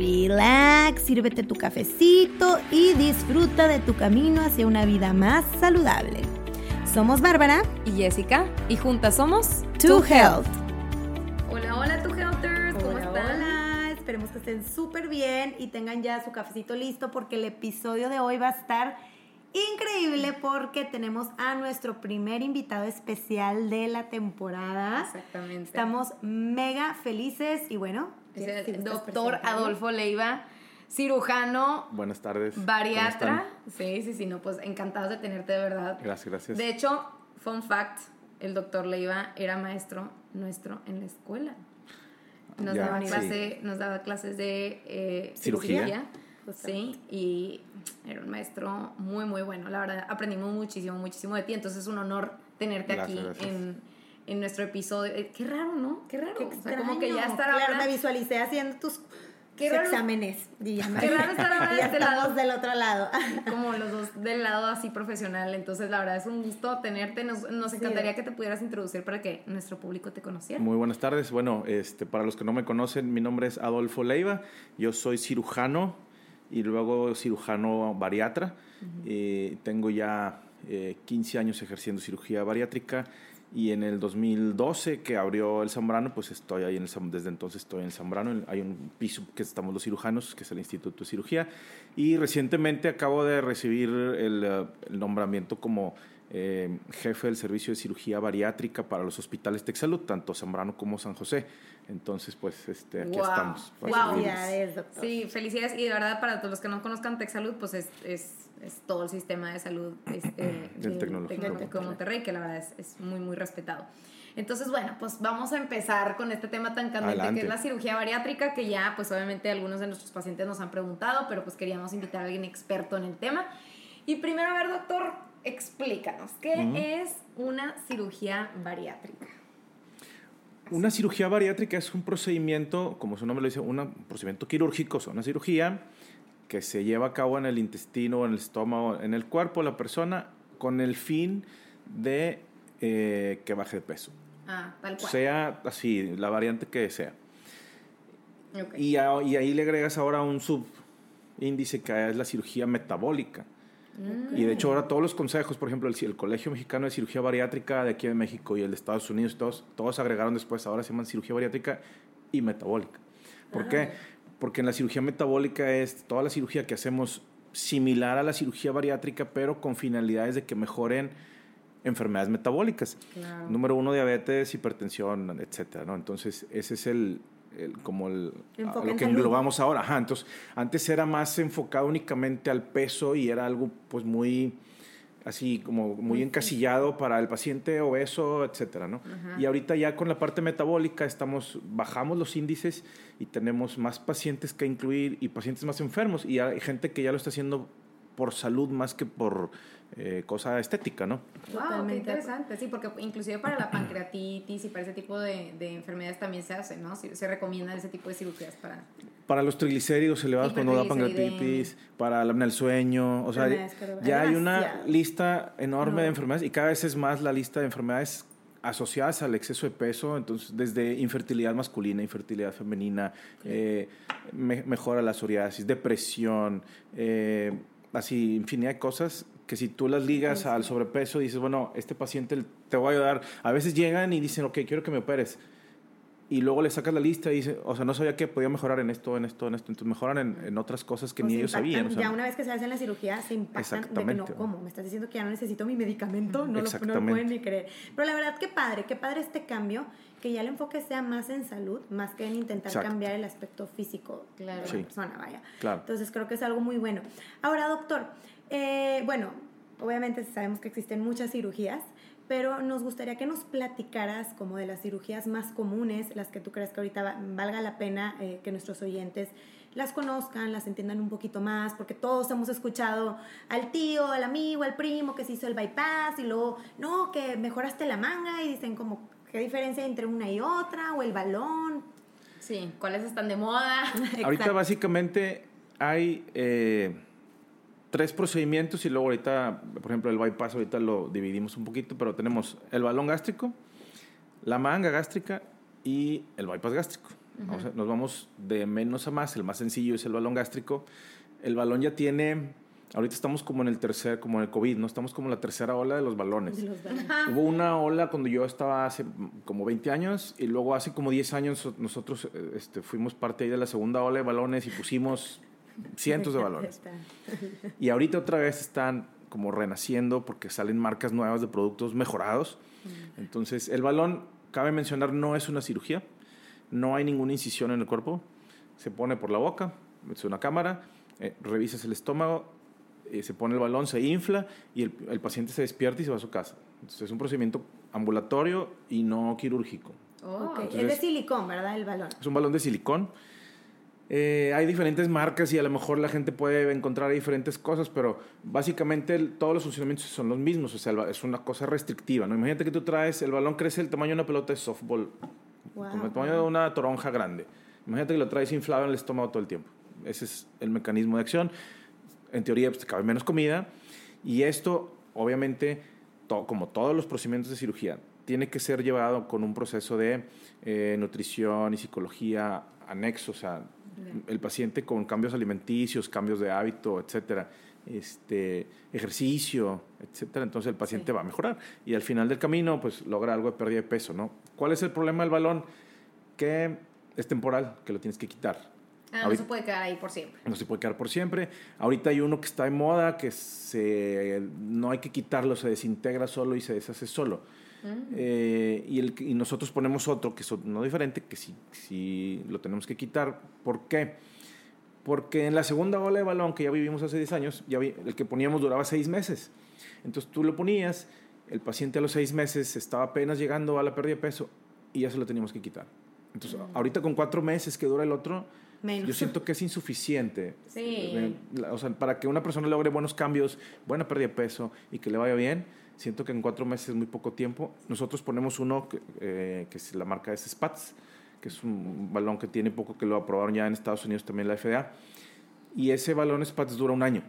relax, sírvete tu cafecito y disfruta de tu camino hacia una vida más saludable. Somos Bárbara y Jessica y juntas somos To Health. Hola, hola, To Healthers, ¿cómo Hola, están? hola. Esperemos que estén súper bien y tengan ya su cafecito listo porque el episodio de hoy va a estar increíble porque tenemos a nuestro primer invitado especial de la temporada. Exactamente. Estamos mega felices y bueno, Es ¿quieres el doctor? Adolfo Leiva, cirujano, Buenas tardes. ¿Cómo bariatra. Sí, sí, sí, no, pues encantados de tenerte de verdad. Gracias, gracias. De hecho, fun fact, el doctor Leiva era maestro nuestro en la escuela. Nos, Ya, daba, sí. clase, nos daba clases de eh, Cirugía. Sí, y era un maestro muy, muy bueno. La verdad, aprendimos muchísimo, muchísimo de ti. Entonces es un honor tenerte Gracias, aquí gracias. En, en nuestro episodio. Eh, Qué raro, ¿no? Qué raro. Qué o sea, como que ya estar Claro, me visualicé haciendo tus Qué raro- exámenes. y ya me- Qué raro estar ahora de este estamos lado. del otro lado. como los dos del lado así profesional. Entonces, la verdad es un gusto tenerte. Nos, nos Sí. encantaría que te pudieras introducir para que nuestro público te conociera. Muy buenas tardes. Bueno, este, para los que no me conocen, mi nombre es Adolfo Leiva. Yo soy cirujano y luego cirujano bariatra. Eh, tengo ya eh, 15 años ejerciendo cirugía bariátrica y en el 2012 que abrió el Zambrano, pues estoy ahí en el desde entonces estoy en el Zambrano. Hay un piso que estamos los cirujanos, que es el Instituto de Cirugía. Y recientemente acabo de recibir el, eh, el nombramiento como eh, jefe del servicio de cirugía bariátrica para los hospitales Texalud, tanto Zambrano como San José. Entonces, pues este, aquí Wow. estamos. Wow. Felicidades, doctor. Sí, felicidades. Y de verdad, para todos los que no conozcan TechSalud, pues es, es, es todo el sistema de salud este, Del Tecnológico. de Monterrey, que la verdad es, es muy, muy respetado. Entonces, bueno, pues vamos a empezar con este tema tan candente Adelante. que es la cirugía bariátrica, que ya, pues obviamente algunos de nuestros pacientes nos han preguntado, pero pues queríamos invitar a alguien experto en el tema. Y primero, a ver, doctor, explícanos, ¿qué es una cirugía bariátrica? Una cirugía bariátrica es un procedimiento, como su nombre lo dice, un procedimiento quirúrgico, o sea, una cirugía que se lleva a cabo en el intestino, en el estómago, en el cuerpo de la persona, con el fin de eh, que baje de peso. Ah, tal cual. Sea así, la variante que sea. Y, a- y ahí le agregas ahora un subíndice que es la cirugía metabólica. Y de hecho ahora todos los consejos, por ejemplo, el, el Colegio Mexicano de Cirugía Bariátrica de aquí de México y el de Estados Unidos, todos, todos agregaron después, ahora se llaman cirugía bariátrica y metabólica. ¿Por qué? Porque en la cirugía metabólica es toda la cirugía que hacemos similar a la cirugía bariátrica, pero con finalidades de que mejoren enfermedades metabólicas. Claro. Número uno, diabetes, hipertensión, etcétera, ¿no? Entonces, ese es el, el- como el, lo que salud. englobamos ahora. Ajá, entonces, antes era más enfocado únicamente al peso y era algo, pues, muy así como muy encasillado para el paciente obeso, etcétera, ¿no? Y ahorita ya con la parte metabólica estamos bajamos los índices y tenemos más pacientes que incluir y pacientes más enfermos y hay gente que ya lo está haciendo por salud más que por eh, cosa estética, ¿no? Wow, qué Totalmente. interesante, sí, porque inclusive para la pancreatitis y para ese tipo de, de enfermedades también se hace, ¿no? Se recomiendan ese tipo de cirugías para... Para los triglicéridos elevados cuando da pancreatitis, para la apnea del sueño, o sea, ya hay una lista enorme No. de enfermedades y cada vez es más la lista de enfermedades asociadas al exceso de peso, entonces desde infertilidad masculina, infertilidad femenina, eh, me- mejora la psoriasis, depresión, eh, así infinidad de cosas que si tú las ligas al sobrepeso dices, bueno, este paciente te voy a ayudar. A veces llegan y dicen, ok, quiero que me operes y luego le sacas la lista y dice, o sea, no sabía que podía mejorar en esto, en esto, en esto, entonces mejoran en, en otras cosas que Pues ni ellos sabían. o sea, ya una vez que se hacen la cirugía, se impactan de que no. ¿cómo? Me estás diciendo que ya no necesito mi medicamento, no lo, no lo pueden ni creer. Pero la verdad, qué padre, qué padre este cambio, que ya el enfoque sea más en salud, más que en intentar Exacto. cambiar el aspecto físico Claro. de Sí. la persona, vaya. Claro. Entonces creo que es algo muy bueno. Ahora, doctor, eh, bueno, obviamente sabemos que existen muchas cirugías, pero nos gustaría que nos platicaras como de las cirugías más comunes, las que tú crees que ahorita va- valga la pena eh, que nuestros oyentes las conozcan, las entiendan un poquito más, porque todos hemos escuchado al tío, al amigo, al primo que se hizo el bypass y luego, no, que mejoraste la manga y dicen como, ¿qué diferencia hay entre una y otra? O el balón. Sí, ¿cuáles están de moda? Ahorita básicamente hay eh, tres procedimientos y luego ahorita, por ejemplo, el bypass ahorita lo dividimos un poquito, pero tenemos el balón gástrico, la manga gástrica y el bypass gástrico. nos vamos de menos a más, el más sencillo es el balón gástrico. El balón ya tiene, ahorita estamos como en el tercer, como en el COVID, ¿no? Estamos como en la tercera ola de los balones. Hubo una ola cuando yo estaba hace como 20 años y luego hace como 10 años nosotros este, fuimos parte ahí de la segunda ola de balones y pusimos cientos de balones. Y ahorita otra vez están como renaciendo porque salen marcas nuevas de productos mejorados. Mm. Entonces, el balón, cabe mencionar, no es una cirugía, no hay ninguna incisión en el cuerpo, se pone por la boca, es una cámara, eh, revisas el estómago, eh, se pone el balón, se infla y el, paciente se despierta y se va a su casa. Entonces, es un procedimiento ambulatorio y no quirúrgico. Oh. es de silicón, ¿verdad? El balón. Es un balón de silicón eh, hay diferentes marcas y a lo mejor la gente puede encontrar diferentes cosas, pero básicamente todos los funcionamientos son los mismos, o sea, es una cosa restrictiva, ¿no? Imagínate que tú traes, el balón crece el tamaño de una pelota de softball, como el tamaño de una toronja grande. Imagínate que lo traes inflado en el estómago todo el tiempo. Ese es el mecanismo de acción. En teoría, pues, te cabe menos comida. Y esto, obviamente, como todos los procedimientos de cirugía, tiene que ser llevado con un proceso de eh, nutrición y psicología anexo, o sea, el paciente con cambios alimenticios, cambios de hábito, etcétera, este, ejercicio, etcétera, entonces el paciente va a mejorar y al final del camino pues logra algo de pérdida de peso, ¿no? ¿Cuál es el problema del balón? Que es temporal, que lo tienes que quitar. Ah, no se puede quedar ahí por siempre. No se puede quedar por siempre. Ahorita hay uno que está de moda que se, no hay que quitarlo, se desintegra solo y se deshace solo. Eh, y, el, y nosotros ponemos otro que es no diferente, que sí, sí lo tenemos que quitar. ¿Por qué? Porque en la segunda ola de balón que ya vivimos hace 10 años, ya el que poníamos duraba 6 meses. Entonces tú lo ponías, el paciente a los 6 meses estaba apenas llegando a la pérdida de peso y ya se lo teníamos que quitar. Entonces, ahorita con 4 meses que dura el otro, yo siento que es insuficiente. Sí. O sea, para que una persona logre buenos cambios, buena pérdida de peso y que le vaya bien, Siento que en cuatro meses es muy poco tiempo. Nosotros ponemos uno que, eh, que es la marca es Spats, que es un balón que tiene poco que lo aprobaron ya en Estados Unidos también la FDA. Y ese balón Spats dura un año.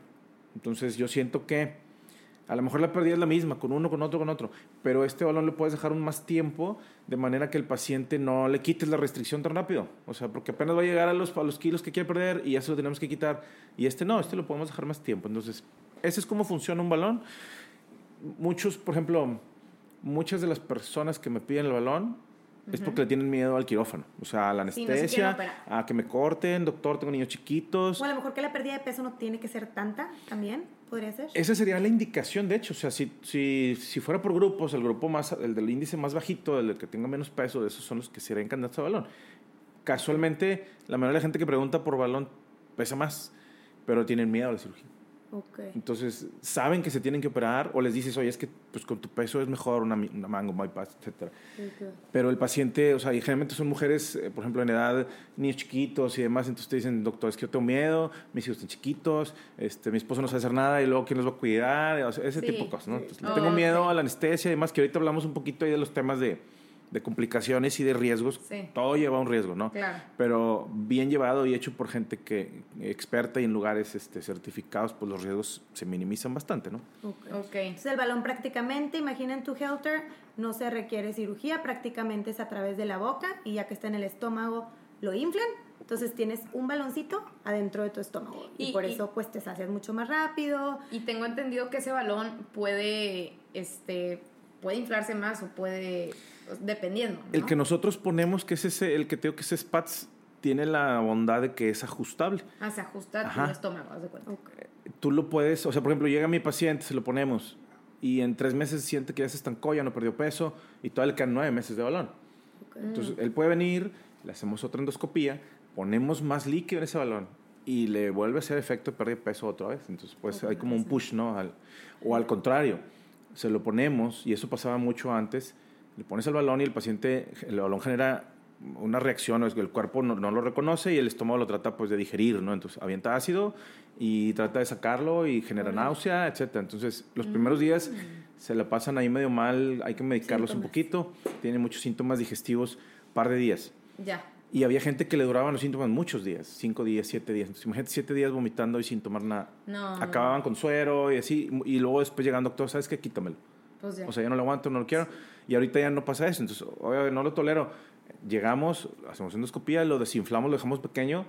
Entonces yo siento que a lo mejor la pérdida es la misma, con uno, con otro, con otro. Pero este balón le puedes dejar un más tiempo de manera que el paciente no le quites la restricción tan rápido. O sea, porque apenas va a llegar a los, a los kilos que quiere perder y ya se lo tenemos que quitar. Y este no, este lo podemos dejar más tiempo. Entonces, ese es cómo funciona un balón muchos, por ejemplo, muchas de las personas que me piden el balón es porque le tienen miedo al quirófano, o sea, a la anestesia, a que me corten, doctor, tengo niños chiquitos. O a lo mejor que la pérdida de peso no tiene que ser tanta también, podría ser. Esa sería la indicación, de hecho, o sea, si, si, si fuera por grupos, el grupo más, el del índice más bajito, el que tenga menos peso, de esos son los que serían candidatos a balón. Casualmente, la mayoría de la gente que pregunta por balón pesa más, pero tienen miedo a la cirugía. Entonces, saben que se tienen que operar o les dices, oye, es que pues, con tu peso es mejor una, una mango, bypass, etc. Pero el paciente, o sea, y generalmente son mujeres, eh, por ejemplo, en edad, niños chiquitos y demás, entonces te dicen, doctor, es que yo tengo miedo, mis hijos están chiquitos, este, mi esposo no sabe hacer nada y luego quién los va a cuidar, ese tipo de cosas, ¿no? Entonces, tengo miedo a la anestesia y demás, que ahorita hablamos un poquito ahí de los temas de de complicaciones y de riesgos, todo lleva un riesgo, ¿no? Claro. Pero bien llevado y hecho por gente que experta y en lugares este, certificados, pues los riesgos se minimizan bastante, ¿no? Ok. Entonces el balón prácticamente, imaginen tu Helter, no se requiere cirugía, prácticamente es a través de la boca y ya que está en el estómago lo inflan, entonces tienes un baloncito adentro de tu estómago y, por eso pues te sacias mucho más rápido. Y tengo entendido que ese balón puede, este, puede inflarse más o puede dependiendo. El que nosotros ponemos, que es ese, el que tengo que es Spats, tiene la bondad de que es ajustable. Ah, se ajusta tu estómago, de cuenta. Tú lo puedes, o sea, por ejemplo, llega mi paciente, se lo ponemos y en tres meses siente que ya se estancó, ya no perdió peso y todavía le quedan nueve meses de balón. Entonces, él puede venir, le hacemos otra endoscopía, ponemos más líquido en ese balón y le vuelve a hacer efecto de pérdida de peso otra vez. Entonces, pues hay como un push, ¿no? o al contrario, se lo ponemos, y eso pasaba mucho antes, le pones el balón y el paciente, el balón genera una reacción, el cuerpo no, no, lo reconoce y el estómago lo trata pues de digerir, ¿no? Entonces avienta ácido y trata de sacarlo y genera náusea, etc. Entonces los primeros días se la pasan ahí medio mal, hay que medicarlos un poquito, tienen muchos síntomas digestivos, par de días. Ya. Y había gente que le duraban los síntomas muchos días, cinco días, siete días. Entonces, imagínate siete días vomitando y sin tomar nada. No. Acababan con suero y así. Y luego después llegando doctor, ¿sabes qué? Quítamelo. Pues ya. O sea, ya no lo aguanto, no lo quiero. Y ahorita ya no pasa eso. Entonces, obviamente no lo tolero. Llegamos, hacemos endoscopía, lo desinflamos, lo dejamos pequeño,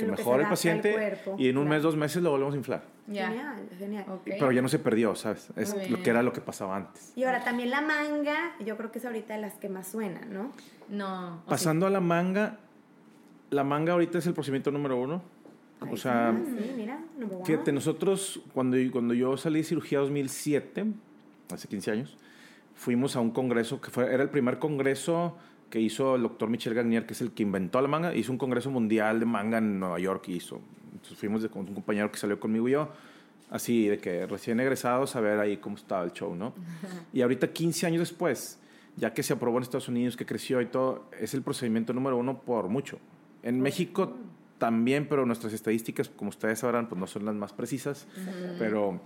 que mejore el paciente. y en un mes, dos meses lo volvemos a inflar. Genial, genial. Pero ya no se perdió, ¿sabes? Es lo que era lo que pasaba antes. Y ahora también la manga, yo creo que es ahorita de las que más suenan, ¿no? No. Pasando a la manga, la manga ahorita es el procedimiento número uno. o sea, sí, mira, fíjate, nosotros, cuando, cuando yo salí de cirugía 2007, hace 15 años, fuimos a un congreso que fue, era el primer congreso que hizo el doctor Michel Garnier, que es el que inventó la manga, hizo un congreso mundial de manga en Nueva York y hizo. Entonces fuimos de, con un compañero que salió conmigo y yo, así de que recién egresados a ver ahí cómo estaba el show, ¿no? Y ahorita 15 años después, ya que se aprobó en Estados Unidos, que creció y todo, es el procedimiento número uno por mucho. En México también, pero nuestras estadísticas, como ustedes sabrán, pues no son las más precisas, pero,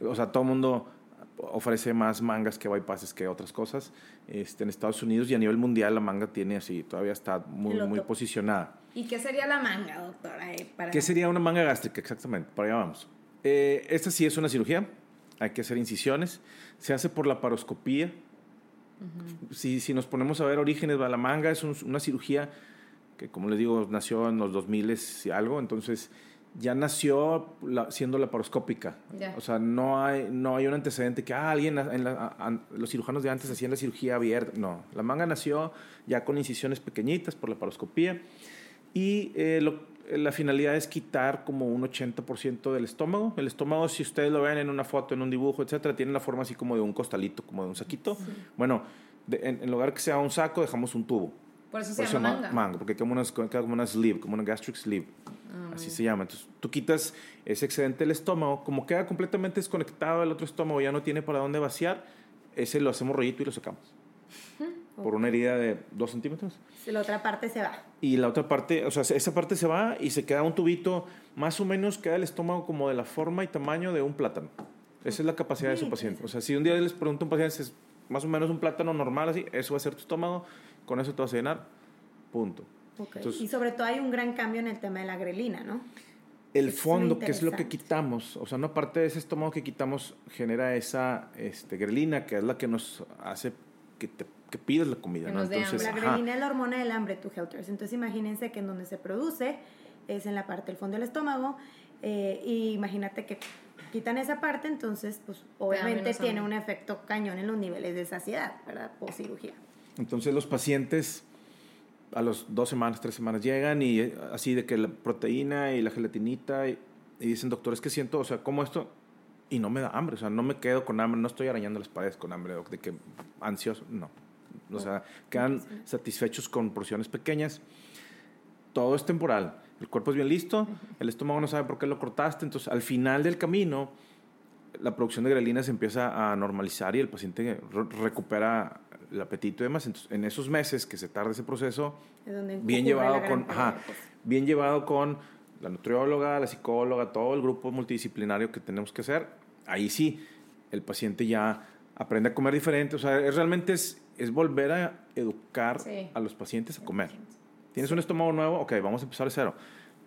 o sea, todo el mundo ofrece más mangas que bypasses que otras cosas este, en Estados Unidos y a nivel mundial la manga tiene así, todavía está muy, muy posicionada. ¿Y qué sería la manga, doctora? Eh, ¿Qué sería una manga gástrica? Exactamente, para allá vamos. Eh, esta sí es una cirugía, hay que hacer incisiones, se hace por la paroscopía. si, si, nos ponemos a ver orígenes la manga, es una cirugía que como les digo, nació en los 2000 y algo, entonces ya nació siendo laparoscópica. O sea, no hay, no hay un antecedente que ah, alguien, en los cirujanos de antes hacían la cirugía abierta. No, la manga nació ya con incisiones pequeñitas por la laparoscopía y eh, la finalidad es quitar como un 80% del estómago. El estómago, si ustedes lo ven en una foto, en un dibujo, etcétera, tiene la forma así como de un costalito, como de un saquito. Bueno, en lugar que sea un saco, dejamos un tubo. Por eso se, llama manga. manga. porque como una, como una sleeve, como una gastric sleeve. Ah, así se llama. Entonces, tú quitas ese excedente del estómago, como queda completamente desconectado del otro estómago, ya no tiene para dónde vaciar, ese lo hacemos rollito y lo sacamos. Por una herida de dos centímetros. La otra parte se va. Y la otra parte, o sea, esa parte se va y se queda un tubito, más o menos queda el estómago como de la forma y tamaño de un plátano. Esa es la capacidad de su paciente. O sea, si un día les pregunto a un paciente, es más o menos un plátano normal, así, eso va a ser tu estómago con eso te vas a llenar, punto. y sobre todo hay un gran cambio en el tema de la grelina, ¿no? El fondo, que es lo que quitamos, o sea, una parte de ese estómago que quitamos genera esa este, grelina, que es la que nos hace que te que pides la comida. ¿no? Entonces, la grelina es la hormona del hambre, tu Helters. Entonces imagínense que en donde se produce es en la parte del fondo del estómago. Eh, y imagínate que quitan esa parte, entonces, pues obviamente tiene un efecto cañón en los niveles de saciedad, ¿verdad? Post cirugía. Entonces los pacientes a los dos semanas, tres semanas llegan y eh, así de que la proteína y la gelatinita y, dicen, doctor, es que siento, o sea, como esto y no me da hambre, o sea, no me quedo con hambre, no estoy arañando las paredes con hambre, de que ansioso, no. O sea, quedan satisfechos con porciones pequeñas. Todo es temporal. El cuerpo es bien listo, el estómago no sabe por qué lo cortaste, entonces al final del camino la producción de grelina se empieza a normalizar y el paciente recupera el apetito y demás. Entonces, en esos meses que se tarda ese proceso, bien llevado con, bien llevado con la nutrióloga, la psicóloga, todo el grupo multidisciplinario que tenemos que hacer, ahí sí, el paciente ya aprende a comer diferente. O sea, realmente es, es volver a educar a los pacientes a comer. Tienes un estómago nuevo, ok, vamos a empezar de cero.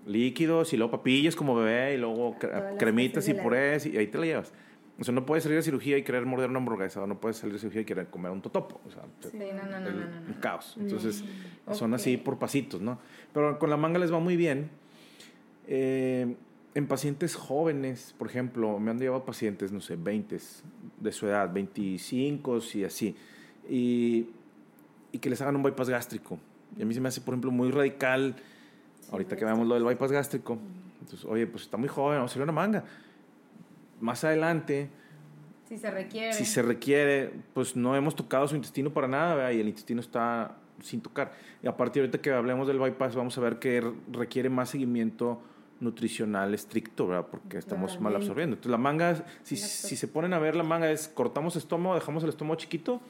Líquidos y luego papillas como bebé y luego cremitas y purés y ahí te la llevas. O sea, no puedes salir de cirugía y querer morder una hamburguesa, o no puedes salir de cirugía y querer comer un totopo. O sea, sí, no, no, no, un caos. Entonces, mm, son así por pasitos, ¿no? Pero con la manga les va muy bien. Eh, en pacientes jóvenes, por ejemplo, me han llevado pacientes, no sé, 20 de su edad, 25 y así, y, y que les hagan un bypass gástrico. Y a mí se me hace, por ejemplo, muy radical, ahorita que veamos lo del bypass gástrico. Entonces, oye, pues está muy joven, vamos a hacerle una manga más adelante, si se requiere, si se requiere, pues no hemos tocado su intestino para nada, y el intestino está sin tocar. Y a partir de ahorita que hablemos del bypass, vamos a ver que requiere más seguimiento nutricional estricto, ¿verdad? Porque estamos mal absorbiendo. Entonces la manga, si, si, se ponen a ver la manga es cortamos estómago, dejamos el estómago chiquito,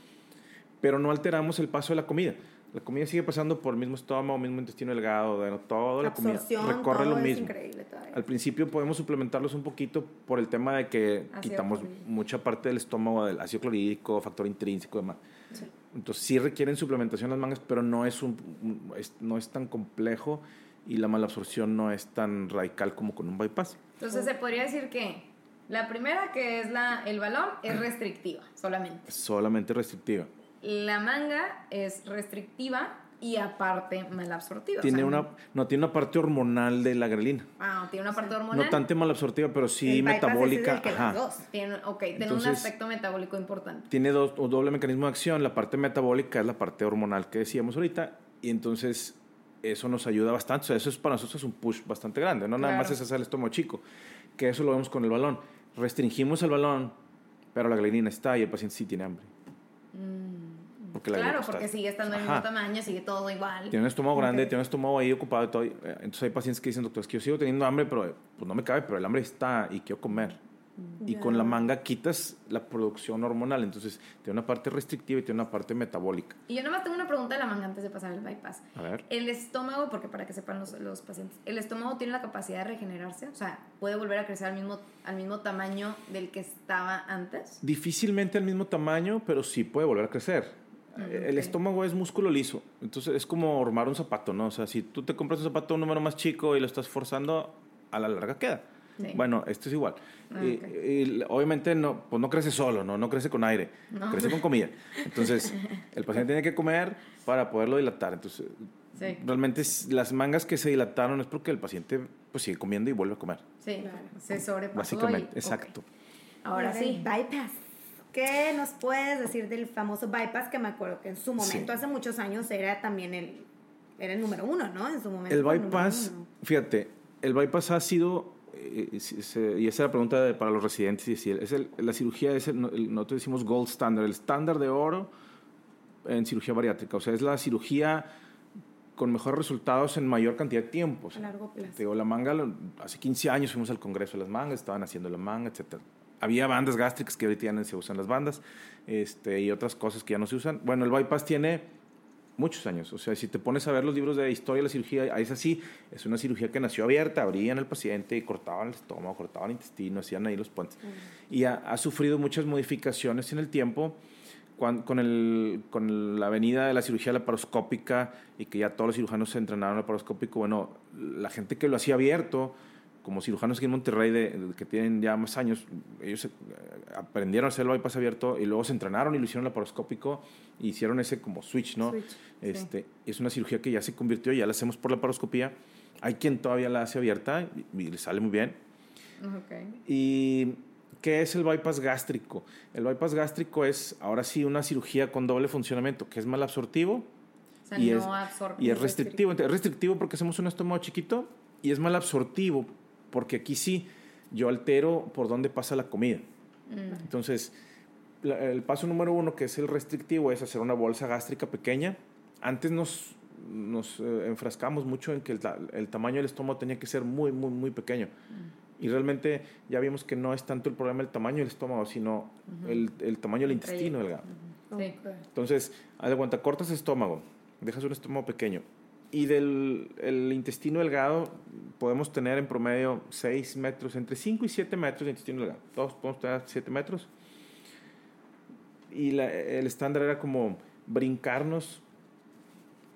pero no alteramos el paso de la comida. La comida sigue pasando por el mismo estómago, mismo intestino delgado, bueno, todo la comida Absorción, recorre todo lo es mismo. increíble todavía. Al principio podemos suplementarlos un poquito por el tema de que Ácido quitamos clorhídrico. mucha parte del estómago del ácido clorhídrico, factor intrínseco y demás. Entonces sí requieren suplementación las mangas, pero no es, un, es- no es tan complejo y la malabsorción no es tan radical como con un bypass. Entonces se podría decir que la primera, que es la, el balón, es restrictiva solamente. Es solamente restrictiva. La manga es restrictiva y aparte malabsortiva. o Tiene sea, una, no, tiene una parte hormonal de la grelina. Ah, tiene una parte hormonal. No tanto malabsortiva, pero sí El bypass ese es metabólica. el que ajá. dos. Tiene, ok, tiene un aspecto metabólico importante. tiene dos, un doble mecanismo de acción. La parte metabólica es la parte hormonal que decíamos ahorita. Y entonces eso nos ayuda bastante. O sea, eso es para nosotros es un push bastante grande. No nada más es hacer el estómago chico. Que eso lo vemos con el balón. Restringimos el balón, pero la glenina está y el paciente sí tiene hambre. Porque la. Claro, porque está. sigue estando del mismo tamaño, sigue todo igual. Tiene un estómago grande, Ok. tiene un estómago ahí ocupado y todo. Eh, Entonces hay pacientes que dicen, doctor, es que yo sigo teniendo hambre, pero eh, pues no me cabe, pero el hambre está y quiero comer. Y con la manga quitas la producción hormonal. Entonces tiene una parte restrictiva y tiene una parte metabólica. Y yo nomás tengo una pregunta de la manga antes de pasar el bypass. A ver. El estómago, porque para que sepan los, los pacientes, ¿el estómago tiene la capacidad de regenerarse? O sea, ¿puede volver a crecer al mismo, al mismo tamaño del que estaba antes? Difícilmente al mismo tamaño, pero sí puede volver a crecer. Eh, El estómago es músculo liso, entonces es como armar un zapato, ¿no? O sea, si tú te compras un zapato un número más chico y lo estás forzando, a la larga queda. Sí. Bueno, esto es igual. Ah, Y- ok. y obviamente no, pues no crece solo, ¿no? No crece con aire, No. crece con comida. Entonces, el paciente tiene que comer para poderlo dilatar. Entonces, Sí. realmente las mangas que se dilataron es porque el paciente pues sigue comiendo y vuelve a comer. Sí, se sobrepasó. Básicamente, y- exacto. ok. Ahora Del sí. Bypass. ¿Qué nos puedes decir del famoso bypass que me acuerdo que en su momento, Sí. hace muchos años, era también el, era el número uno, ¿no? En su momento. El bypass, uno. fíjate, el bypass ha sido, eh, y esa es la pregunta de- para los residentes, es el- la cirugía es, el, no- el- nosotros decimos gold standard, el estándar de oro en cirugía bariátrica, o sea, es la cirugía con mejores resultados en mayor cantidad de tiempo. o sea, A largo plazo. te digo, la manga, hace 15 años fuimos al Congreso de las Mangas, estaban haciendo la manga, etc. Había bandas gástricas que ahorita ya no se usan las bandas este, y otras cosas que ya no se usan. Bueno, el bypass tiene muchos años. O sea, si te pones a ver los libros de historia de la cirugía, es así. Es una cirugía que nació abierta, abrían al paciente y cortaban el estómago, cortaban el intestino, hacían ahí los puentes. Y ha, ha sufrido muchas modificaciones en el tiempo con, el, con la venida de la cirugía laparoscópica y que ya todos los cirujanos se entrenaron laparoscópico. Bueno, la gente que lo hacía abierto, como cirujanos aquí en Monterrey de, de- que tienen ya más años, ellos eh, aprendieron a hacer el bypass abierto y luego se entrenaron y lo hicieron laparoscópico y hicieron ese como switch, ¿no? Switch, este, Es una cirugía que ya se convirtió, ya la hacemos por laparoscopía. Hay quien todavía la hace abierta y, y le sale muy bien. Ok. ¿Y qué es el bypass gástrico? El bypass gástrico es ahora sí una cirugía con doble funcionamiento, que es mal absortivo O sea, y, no es, y es restrictivo. Es restrictivo porque hacemos un estómago chiquito y es mal absortivo porque aquí sí yo altero por dónde pasa la comida. Mm. Entonces, la- el paso número uno, que es el restrictivo, es hacer una bolsa gástrica pequeña. Antes nos, nos eh, enfrascamos mucho en que el, ta- el tamaño del estómago tenía que ser muy, muy, muy pequeño. Mm. Y realmente ya vimos que no es tanto el problema el tamaño del estómago, sino el, el tamaño del El intestino delgado. Sí. Ok. Entonces, haz de cuenta, cortas el estómago, dejas un estómago pequeño. Y del el intestino delgado podemos tener en promedio 6 metros, entre 5 y 7 metros de intestino delgado. Todos podemos tener 7 metros. Y la- el estándar era como brincarnos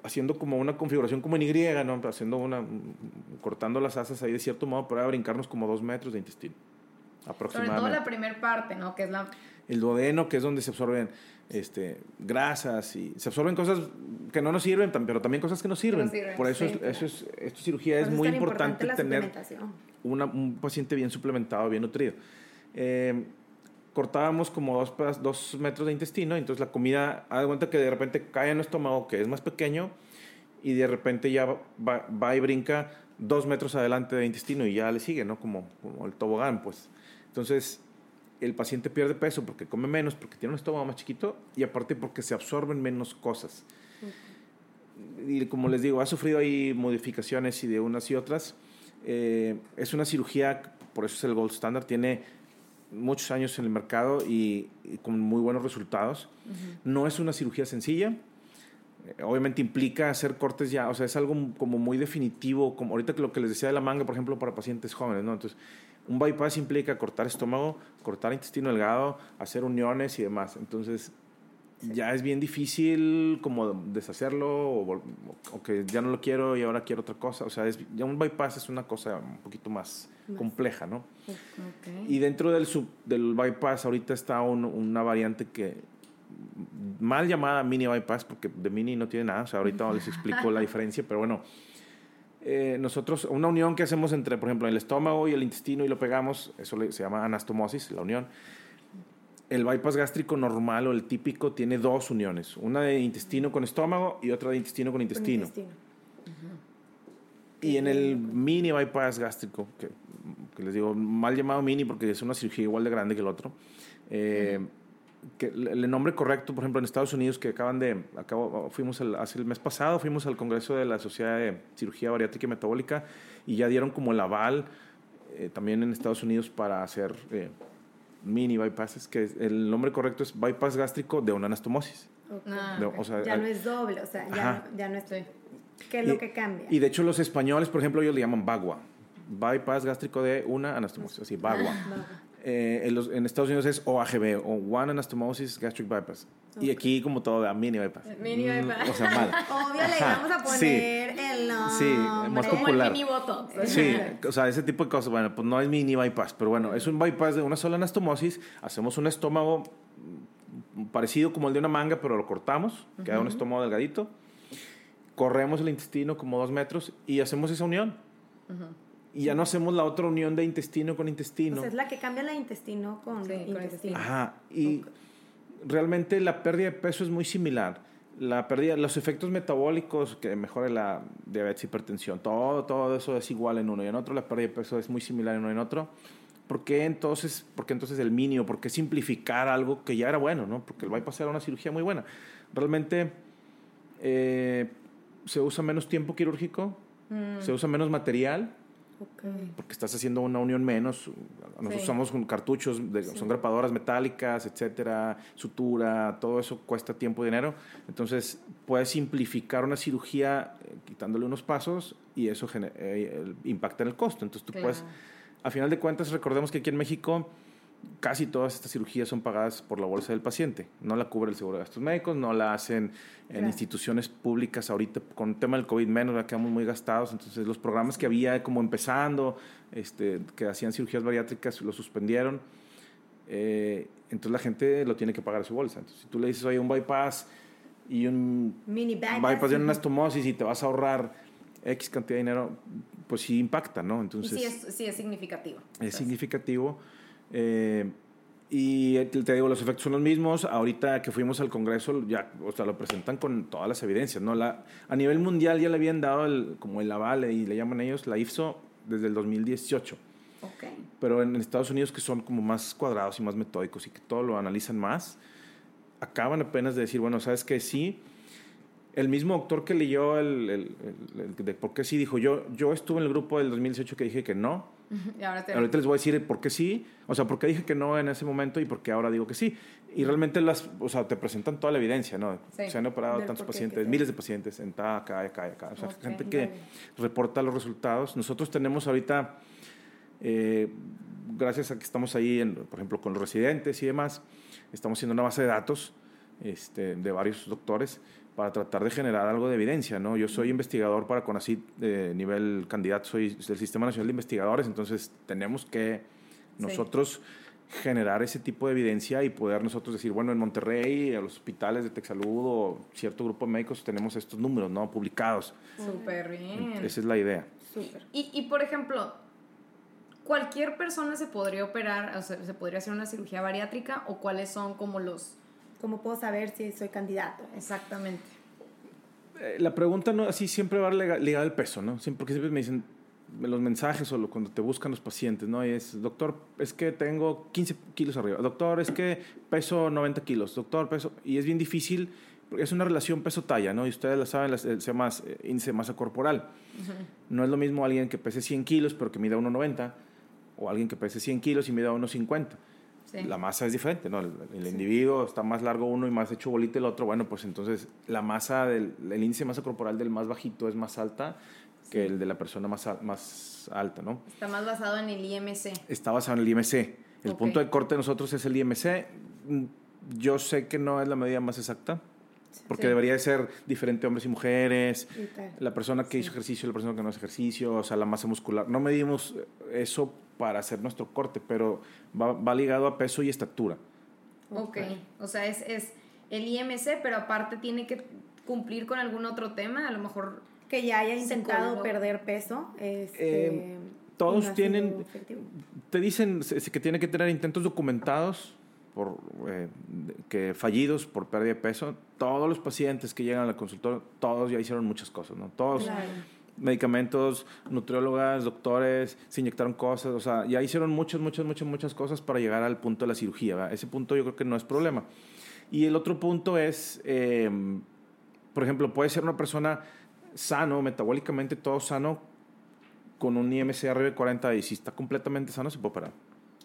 haciendo como una configuración como en Y, ¿no? Haciendo una, cortando las asas ahí de cierto modo, era brincarnos como 2 metros de intestino. Sobre todo Aproximadamente la primera parte, ¿no? Que es la... el duodeno, que es donde se absorben este, grasas y se absorben cosas que no nos sirven, pero también cosas que nos sirven. sirven, Por eso, sí, es, claro. eso es, esta cirugía Por es muy tan importante tener una- un paciente bien suplementado, bien nutrido. Eh, cortábamos como dos, dos metros de intestino, entonces la comida, haz de cuenta que de repente cae en el estómago, que es más pequeño, y de repente ya va, va- va y brinca dos metros adelante de intestino y ya le sigue, ¿no? Como, como el tobogán, pues. Entonces, el paciente pierde peso porque come menos, porque tiene un estómago más chiquito y aparte porque se absorben menos cosas. Y como les digo, ha sufrido ahí modificaciones y de unas y otras. Eh, es una cirugía, por eso es el gold standard, tiene muchos años en el mercado y, y con muy buenos resultados. No es una cirugía sencilla. eh, obviamente implica hacer cortes ya, o sea, es algo como muy definitivo, como ahorita que lo que les decía de la manga, por ejemplo, para pacientes jóvenes, ¿no? Entonces, un bypass implica cortar estómago, cortar intestino delgado, hacer uniones y demás. Entonces, ya es bien difícil como deshacerlo o, que ya no lo quiero y ahora quiero otra cosa. O sea, es, ya un bypass es una cosa un poquito más, compleja, ¿no? Y dentro del, sub, del bypass ahorita está una variante que mal llamada mini bypass porque de mini no tiene nada. O sea, ahorita les explico la diferencia, pero bueno. Eh, nosotros, una unión que hacemos entre, por ejemplo, el estómago y el intestino y lo pegamos, eso se llama anastomosis, la unión. El bypass gástrico normal o el típico tiene dos uniones, una de intestino con estómago y otra de intestino con intestino. Y en el mini bypass gástrico, que, les digo mal llamado mini porque es una cirugía igual de grande que el otro, eh, que el nombre correcto, por ejemplo, en Estados Unidos, que acaban de, acabo, fuimos el, hace el mes pasado, fuimos al Congreso de la Sociedad de Cirugía Bariátrica y Metabólica y ya dieron como el aval eh, también en Estados Unidos para hacer eh, mini bypasses, que el nombre correcto es bypass gástrico de una anastomosis. Ah, ya no es doble, o sea, ya, ya no estoy. ¿Qué es lo que cambia? Y de hecho los españoles, por ejemplo, ellos le llaman bagua. Bypass gástrico de una anastomosis, así, bagua. Eh, en, los, en, Estados Unidos es OAGB, o One Anastomosis Gastric Bypass. Y aquí como todo, a mini bypass. Mini mm, bypass. o sea, mal. Obvio le vamos a poner el nombre. Sí, más popular. mini botox. Sí, o sea, ese tipo de cosas. Bueno, pues no es mini bypass, pero bueno, es un bypass de una sola anastomosis. Hacemos un estómago parecido como el de una manga, pero lo cortamos. Queda un estómago delgadito. Corremos el intestino como dos metros y hacemos esa unión. Y ya no hacemos la otra unión de intestino con intestino. Pues es la que cambia la intestino con intestino. Ajá. Y realmente la pérdida de peso es muy similar. La pérdida, los efectos metabólicos que mejore la diabetes, hipertensión, todo, todo eso es igual en uno y en otro. La pérdida de peso es muy similar en uno y en otro. ¿Por qué entonces, por qué entonces el mínimo? ¿Por qué simplificar algo que ya era bueno? ¿no? Porque el bypass era una cirugía muy buena. Realmente eh, se usa menos tiempo quirúrgico, mm. se usa menos material porque estás haciendo una unión menos. Nosotros usamos cartuchos, son grapadoras metálicas, etcétera, sutura, todo eso cuesta tiempo y dinero. Entonces, puedes simplificar una cirugía eh, quitándole unos pasos y eso eh, impacta en el costo. Entonces, tú puedes, a final de cuentas, recordemos que aquí en México casi todas estas cirugías son pagadas por la bolsa del paciente. No la cubre el seguro de gastos médicos, no la hacen en instituciones públicas. Ahorita con el tema del COVID menos, ya quedamos muy gastados. Entonces los programas que había como empezando, este, que hacían cirugías bariátricas, lo suspendieron. Eh, entonces la gente lo tiene que pagar a su bolsa. Entonces si tú le dices, oye, un bypass y un Mini bypass y una anastomosis y te vas a ahorrar X cantidad de dinero, pues sí impacta, ¿no? Entonces, sí, es, sí es significativo. Es significativo. Eh, y te digo, los efectos son los mismos. Ahorita que fuimos al Congreso, ya, o sea, lo presentan con todas las evidencias, ¿no? La, a nivel mundial ya le habían dado el, como el aval, y le llaman ellos, la IFSO, desde el 2018. Okay. Pero en Estados Unidos, que son como más cuadrados y más metódicos y que todo lo analizan más, acaban apenas de decir, bueno, ¿sabes qué? Sí. El mismo doctor que leyó el, el, el, de por qué sí dijo, yo, yo estuve en el grupo del 2018 que dije que no y ahora Ahorita les voy a decir por qué sí, o sea, por qué dije que no en ese momento y por qué ahora digo que sí. Y realmente las, o sea, te presentan toda la evidencia, ¿no? Se han operado tantos pacientes, miles de pacientes en acá, acá, acá. O sea, gente que reporta los resultados. Nosotros tenemos ahorita, eh, gracias a que estamos ahí, en, por ejemplo, con los residentes y demás, estamos haciendo una base de datos este, de varios doctores para tratar de generar algo de evidencia, ¿no? Yo soy investigador para CONACYT de nivel candidato, soy del Sistema Nacional de Investigadores, entonces tenemos que nosotros generar ese tipo de evidencia y poder nosotros decir, bueno, en Monterrey, a los hospitales de Texalud o cierto grupo de médicos tenemos estos números, ¿no? Publicados. Súper bien. Esa es la idea. Súper. Y, y, por ejemplo, ¿cualquier persona se podría operar, o sea, se podría hacer una cirugía bariátrica o cuáles son como los ¿Cómo puedo saber si soy candidato? Exactamente. Eh, la pregunta no así siempre va ligada al peso, ¿no? Siempre, porque siempre me dicen los mensajes o cuando te buscan los pacientes, ¿no? Y es, doctor, es que tengo 15 kilos arriba. Doctor, es que peso 90 kilos. Doctor, peso... Y es bien difícil, porque es una relación peso-talla, ¿no? Y ustedes la saben, se llama eh, índice de masa corporal. No es lo mismo alguien que pese 100 kilos pero que mida 1,90 o alguien que pese 100 kilos y mida 1,50 Sí. La masa es diferente, ¿no? El, el individuo está más largo uno y más hecho bolita el otro. Bueno, pues entonces la masa del el índice de masa corporal del más bajito es más alta que el de la persona más, más alta, ¿no? Está más basado en el IMC. Está basado en el IMC. El Ok. punto de corte de nosotros es el IMC. Mm, Yo sé que no es la medida más exacta, porque Sí. debería de ser diferente hombres y mujeres. Y tal. La persona que hizo ejercicio, la persona que no hace ejercicio, o sea, la masa muscular. No medimos eso para hacer nuestro corte, pero va, va ligado a peso y estatura. Ok, o sea, es, es el IMC, pero aparte tiene que cumplir con algún otro tema, a lo mejor... Que ya haya intentado colgó. perder peso. Este, Eh, todos no tienen-. Te dicen que tiene que tener intentos documentados por eh, que fallidos por pérdida de peso. Todos los pacientes que llegan al consultorio, todos ya hicieron muchas cosas, ¿no? Todos Claro. medicamentos, nutriólogas, doctores, se inyectaron cosas, o sea, ya hicieron muchas, muchas, muchas, muchas cosas para llegar al punto de la cirugía. ¿verdad? Ese punto yo creo que no es problema. Y el otro punto es, eh, por ejemplo, puede ser una persona sano, metabólicamente todo sano, con un IMC arriba de 40 y si está completamente sano se puede operar.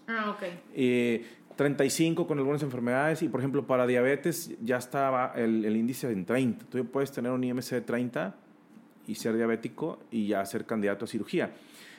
Ah, ok. Eh, 35 con algunas enfermedades y por ejemplo para diabetes ya estaba el, el índice en 30. Tú puedes tener un IMC de 30 y ser diabético y ya ser candidato a cirugía.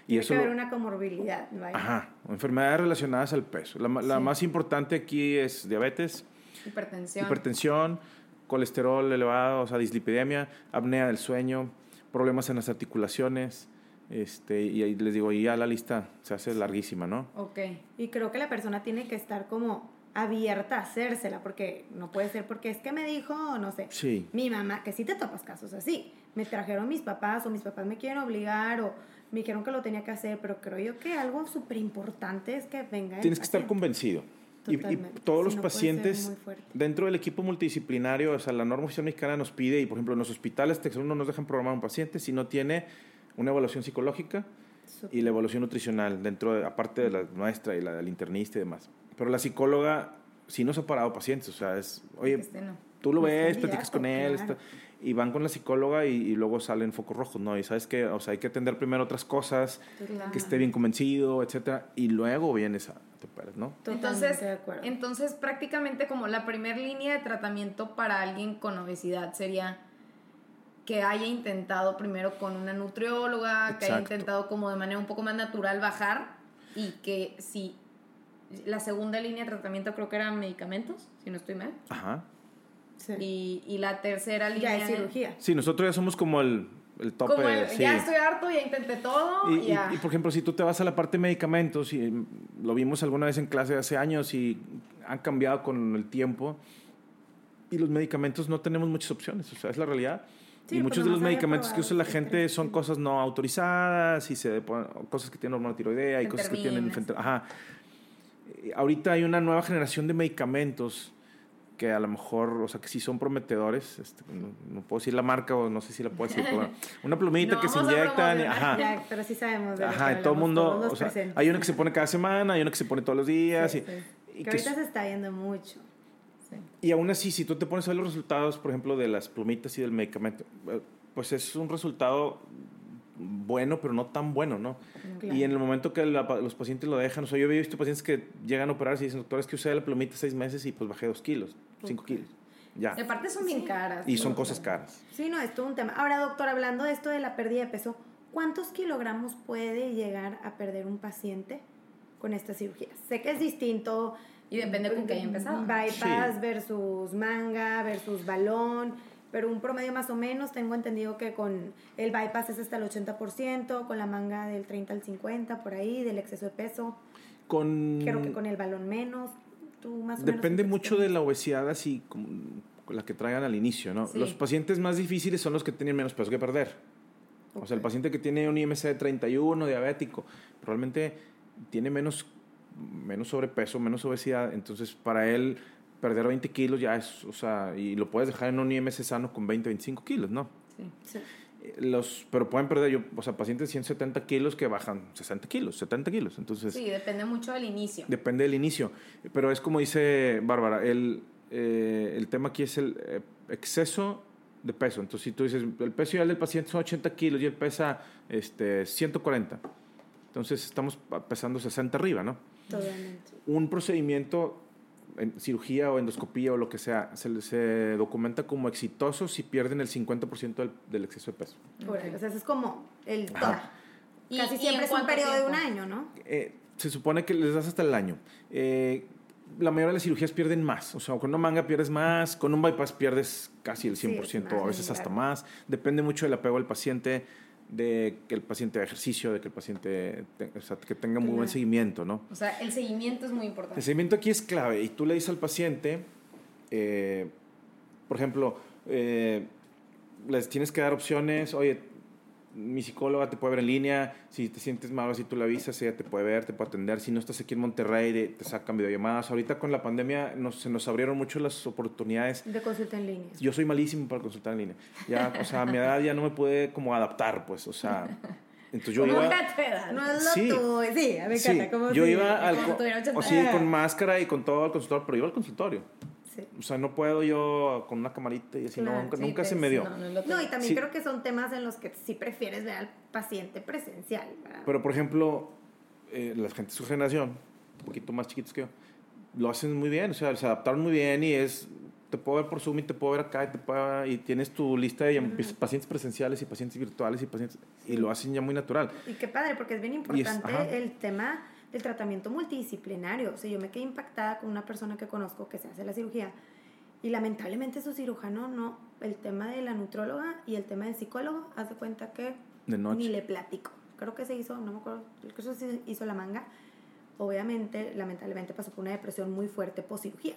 Y Tiene eso que haber una comorbilidad. vaya. Ajá, enfermedades relacionadas al peso. La, la Sí. más importante aquí es diabetes, Hipertensión. hipertensión, colesterol elevado, o sea, dislipidemia, apnea del sueño, problemas en las articulaciones, este, y ahí les digo, y ya la lista se hace larguísima, ¿no? Ok. Y creo que la persona tiene que estar como abierta a hacérsela, porque no puede ser porque es que me dijo, no sé, Sí. mi mamá, que sí te topas casos así, me trajeron mis papás o mis papás me quieren obligar o me dijeron que lo tenía que hacer, pero creo yo que algo súper importante es que venga Tienes que estar convencido. Y, y todos Si los no pacientes dentro del equipo multidisciplinario, o sea, la norma oficial mexicana nos pide, y por ejemplo en los hospitales Texas no nos dejan programar a un paciente si no tiene una evaluación psicológica y la evaluación nutricional, dentro de, aparte de la nuestra y la del internista y demás. Pero la psicóloga sí nos ha parado pacientes, o sea, es, oye, Este no. tú lo Pues ves, platicas con él, claro. está- y van con la psicóloga y, y luego salen focos rojos, ¿no? Y sabes que, o sea, hay que atender primero otras cosas, Claro. que esté bien convencido, etcétera, y luego vienes a te operas, ¿no? Entonces, de entonces prácticamente como la primera línea de tratamiento para alguien con obesidad sería que haya intentado primero con una nutrióloga, que haya Exacto. intentado como de manera un poco más natural bajar y que si la segunda línea de tratamiento creo que eran medicamentos, si no estoy mal, Ajá. Sí. y, y la tercera línea ya es cirugía. Sí, nosotros ya somos como el, el tope. Como el, sí. ya estoy harto, ya intenté todo, Y, y- ya. y, por ejemplo, si tú te vas a la parte de medicamentos, y mm, lo vimos alguna vez en clase hace años y han cambiado con el tiempo, y los medicamentos no tenemos muchas opciones, o sea, es la realidad. Sí, y pues muchos de los medicamentos que usa la gente son cosas no autorizadas y se cosas que tienen hormona tiroidea y cosas que tienen... Ajá. Eh, Ahorita hay una nueva generación de medicamentos que a lo mejor, o sea, que sí son prometedores. este, no, no puedo decir la marca o no sé si la puedo decir. pero una plumita No que se inyectan. ajá. Ya, pero sí sabemos. de Ajá, y todo el mundo, o sea, hay uno que se pone cada semana, hay uno que se pone todos los días, Sí, y, sí. y Que que ahorita se está viendo mucho. Sí. y aún así, si tú te pones a ver los resultados, por ejemplo, de las plumitas y del medicamento, eh, pues es un resultado bueno, pero no tan bueno, ¿no? Claro. Y en el momento que la los pacientes lo dejan, o sea, yo he visto pacientes que llegan a operarse y dicen, doctor, es que usé la plumita seis meses y pues bajé dos kilos, cinco kilos, ya. Y aparte son bien caras. Y son ¿no? cosas caras. Sí, no, es todo un tema. Ahora, doctor, hablando de esto de la pérdida de peso, ¿cuántos kilogramos puede llegar a perder un paciente con esta cirugía? Sé que es distinto. Y depende con qué haya empezado. Bypass Sí. versus manga versus balón, pero un promedio más o menos. Tengo entendido que con el bypass es hasta el 80%, con la manga del 30 al 50, por ahí, del exceso de peso. Con... Creo que con el balón menos. Tú más o menos. Depende en tu mucho de la obesidad así como la que traigan al inicio, ¿no? Sí. Los pacientes más difíciles son los que tienen menos peso que perder. O sea, el paciente que tiene un IMC de 31, diabético, probablemente tiene menos, menos sobrepeso, menos obesidad. Entonces, para él, perder 20 kilos ya es, o sea, y lo puedes dejar en un IMC sano con 20, 25 kilos, ¿no? Sí. Sí. Eh, Los, pero pueden perder, yo, o sea, pacientes de 170 kilos que bajan 60 kilos, 70 kilos. Entonces, Sí, depende mucho del inicio. Depende del inicio. Pero es como dice Bárbara, el, eh, el tema aquí es el eh, exceso de peso. Entonces, si tú dices, el peso ideal del paciente son 80 kilos y él pesa este, 140, Entonces estamos pesando 60 arriba, ¿no? Totalmente. Un procedimiento en cirugía o endoscopía o lo que sea, se, se documenta como exitoso si pierden el 50% del, del, exceso de peso. Okay. O sea, es como el toda. Casi siempre es un periodo tiempo? de un año, ¿no? Eh, se supone que les das hasta el año. Eh, la mayoría de las cirugías pierden más. O sea, con una manga pierdes más, con un bypass pierdes casi el 100%, sí, a veces hasta más. Depende mucho del apego al paciente, de que el paciente haga ejercicio, de que el paciente o sea, que tenga muy buen seguimiento, ¿no? O sea, el seguimiento es muy importante. El seguimiento aquí es clave. Y tú le dices al paciente, eh, por ejemplo, eh, les tienes que dar opciones, oye, mi psicóloga te puede ver en línea, si te sientes mal, si tú la avisas, ella te puede ver, te puede atender, si no estás aquí en Monterrey, te sacan videollamadas. Ahorita con la pandemia nos, se nos abrieron mucho las oportunidades. De consulta en línea. Yo soy malísimo para consultar en línea. Ya, o sea, a mi edad ya no me puede como adaptar, pues, o sea... Entonces yo iba... No es lo sí, tuyo. Sí, me encanta. Sí, como yo si, iba al... O sí, con máscara y con todo al consultorio, pero iba al consultorio. O sea, no puedo yo con una camarita y así, no, nunca, nunca se me dio. No, no, no y también creo que son temas en los que sí prefieres ver al paciente presencial. ¿verdad? Pero, por ejemplo, eh, la gente de su generación, un poquito más chiquitos que yo, lo hacen muy bien, o sea, se adaptaron muy bien y es, te puedo ver por Zoom y te puedo ver acá y, te puedo, y tienes tu lista de pacientes presenciales y pacientes virtuales y pacientes, y lo hacen ya muy natural. Y qué padre, porque es bien importante es, el tema del tratamiento multidisciplinario. O sea, yo me quedé impactada con una persona que conozco que se hace la cirugía y lamentablemente su cirujano no, el tema de la nutróloga y el tema del psicólogo, hace cuenta que ni le platico. Creo que se hizo, no me acuerdo, creo que se hizo la manga. Obviamente, lamentablemente pasó por una depresión muy fuerte post cirugía.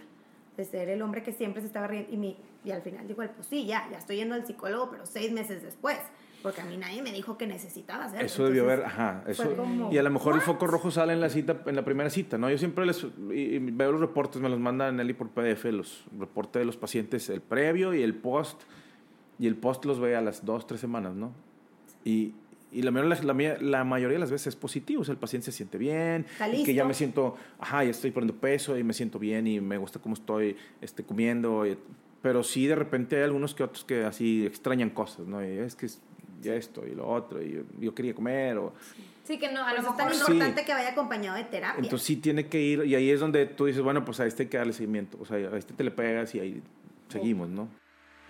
De ser el hombre que siempre se estaba riendo y, mi, y al final dijo, pues sí, ya, ya estoy yendo al psicólogo, pero seis meses después porque a mí nadie me dijo que necesitaba hacerlo. Eso debió haber, ajá. Eso, y a lo mejor el foco rojo sale en la cita, en la primera cita, ¿no? Yo siempre les veo los reportes, me los manda Nelly por PDF, los reportes de los pacientes, el previo y el post. Y el post los ve a las dos, tres semanas, ¿no? Y, y la, la, la, mayoría de las veces es positivo, o sea, el paciente se siente bien, y que ya me siento, ajá, ya estoy poniendo peso y me siento bien y me gusta cómo estoy este, comiendo, pero sí de repente hay algunos que otros que así extrañan cosas, ¿no? Y es que y esto y lo otro, y yo, quería comer. O, sí, que no, a lo mejor es tan importante que vaya acompañado de terapia. Entonces sí tiene que ir, y ahí es donde tú dices, bueno, pues a este hay que darle seguimiento, o sea, a este te le pegas y ahí seguimos, ¿no?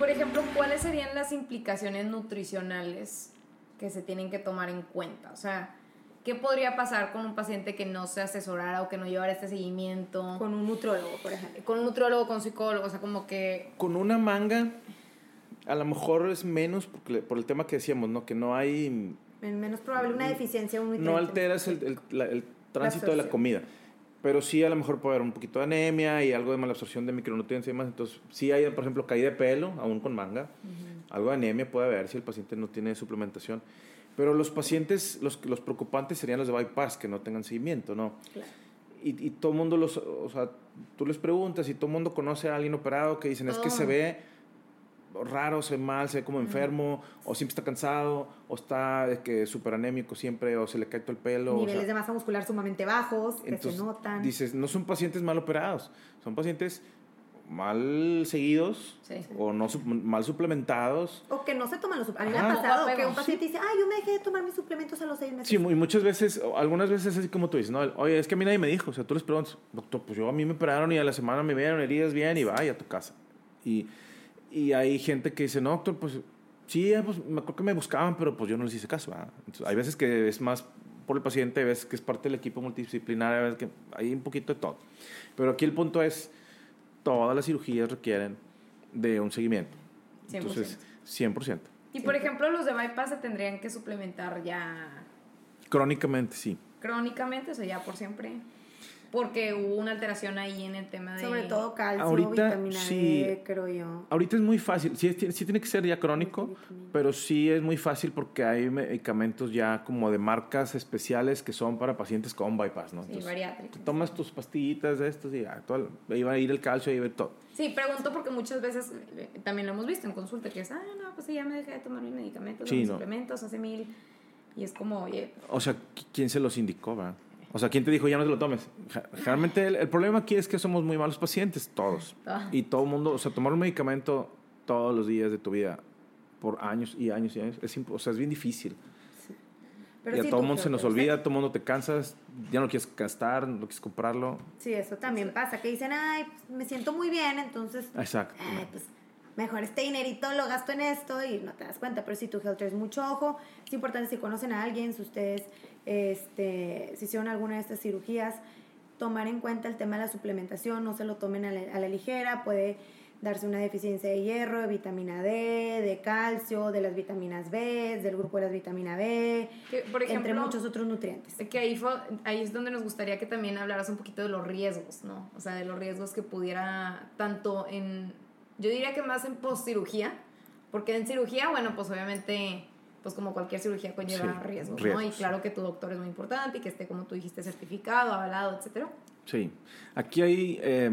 por ejemplo, ¿cuáles serían las implicaciones nutricionales que se tienen que tomar en cuenta? O sea, ¿qué podría pasar con un paciente que no se asesorara o que no llevara este seguimiento? Con un nutrólogo, por ejemplo. Con un nutrólogo, con psicólogo, o sea, como que... Con una manga, a lo mejor es menos porque, por el tema que decíamos, ¿no? Que no hay... Menos probable una deficiencia, un No alteras el, el, el tránsito de la comida pero sí a lo mejor puede haber un poquito de anemia y algo de malabsorción de micronutrientes y demás. Entonces, sí hay, por ejemplo, caída de pelo, aún con manga. Algo de anemia puede haber si el paciente no tiene suplementación. Pero los pacientes, los, los preocupantes serían los de bypass, que no tengan seguimiento, ¿no? Y, y todo el mundo los, o sea, tú les preguntas y todo el mundo conoce a alguien operado que dicen, es que se ve raro, se ve mal, se ve como enfermo, o siempre está cansado, o está de que súper anémico siempre, o se le cae todo el pelo. Niveles de masa muscular sumamente bajos, que se notan. Dices, no son pacientes mal operados, son pacientes mal seguidos o no mal suplementados. O que no se toman los suplementos. A mí me ha pasado que un paciente dice, ay, yo me dejé de tomar mis suplementos a los seis meses. Sí, y muchas veces, algunas veces así como tú dices, no, oye, es que a mí nadie me dijo, o sea, tú les preguntas, doctor, pues yo a mí me operaron y a la semana me vieron heridas bien y vaya a tu casa. Y y hay gente que dice, no, doctor, pues sí, eh, pues, me acuerdo que me buscaban, pero pues yo no les hice caso. hay veces que es más por el paciente, hay veces que es parte del equipo multidisciplinario, hay veces que hay un poquito de todo. Pero aquí el punto es, todas las cirugías requieren de un seguimiento. 100%. Entonces, 100%. Y por ejemplo, los de bypass se tendrían que suplementar ya... Crónicamente, sí. Crónicamente, o sea, ya por siempre. Porque hubo una alteración ahí en el tema de... Sobre todo calcio, Ahorita, vitamina sí. D, creo yo. Ahorita es muy fácil, sí, sí tiene que ser ya crónico, pero sí es muy fácil porque hay medicamentos ya como de marcas especiales que son para pacientes con bypass, ¿no? Sí, Entonces, bariátrico. te tomas tus pastillitas de estos y ya, todo, ahí va a ir el calcio, ahí va a ir todo. Sí, pregunto porque muchas veces eh, también lo hemos visto en consulta, que es, ah, no, pues sí, ya me dejé de tomar mis medicamentos, Sí, mis no. suplementos hace mil. Y es como, oye, O sea, ¿qui- ¿quién se los indicó, verdad? O sea, ¿quién te dijo ya no te lo tomes? Realmente el, el problema aquí es que somos muy malos pacientes, todos. Ah. Y todo el mundo, o sea, tomar un medicamento todos los días de tu vida por años y años y años, es, o sea, es bien difícil. Pero y a sí, todo el mundo se nos olvida, todo el mundo te cansas, ya no quieres gastar, no quieres comprarlo. Sí, eso también pasa, que dicen, ay, pues, me siento muy bien, entonces, Exacto. ay, pues mejor este dinerito lo gasto en esto y no te das cuenta, pero si tu health es mucho ojo, es importante si conocen a alguien, si ustedes, este, si hicieron alguna de estas cirugías, tomar en cuenta el tema de la suplementación, no se lo tomen a la, a la ligera, puede darse una deficiencia de hierro, de vitamina D, de calcio, de las vitaminas B, del grupo de las vitamina B, que, por ejemplo, entre muchos otros nutrientes. que ahí, fue, ahí es donde nos gustaría que también hablaras un poquito de los riesgos, ¿no? O sea, de los riesgos que pudiera, tanto en, yo diría que más en postcirugía, porque en cirugía, bueno, pues obviamente, pues como cualquier cirugía conlleva Sí, riesgos, ¿no? riesgos. Y claro que tu doctor es muy importante y que esté, como tú dijiste, certificado, avalado, etcétera. Sí. Aquí hay. eh,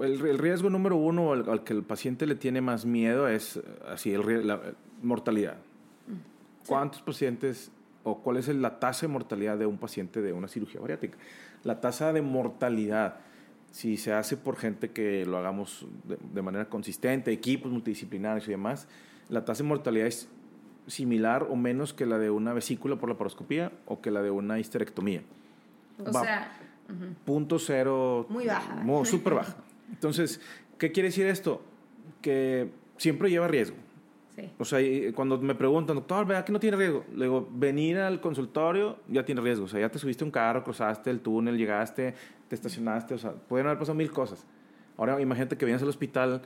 el, el riesgo número uno al, al que el paciente le tiene más miedo es eh, así, el, la mortalidad. ¿Cuántos pacientes o cuál es la tasa de mortalidad de un paciente de una cirugía bariátrica? La tasa de mortalidad, si se hace por gente que lo hagamos de, de manera consistente, equipos multidisciplinarios y demás, la tasa de mortalidad es similar o menos que la de una vesícula por la paroscopía o que la de una histerectomía. O Va- sea, ujú. punto cero. Muy baja. Muy, súper baja. Entonces, ¿qué quiere decir esto? Que siempre lleva riesgo. sí. O sea, cuando me preguntan, doctor, ¿verdad que no tiene riesgo? Le digo, venir al consultorio ya tiene riesgo. O sea, ya te subiste a un carro, cruzaste el túnel, llegaste, te estacionaste. O sea, pueden haber pasado mil cosas. Ahora, imagínate que vienes al hospital,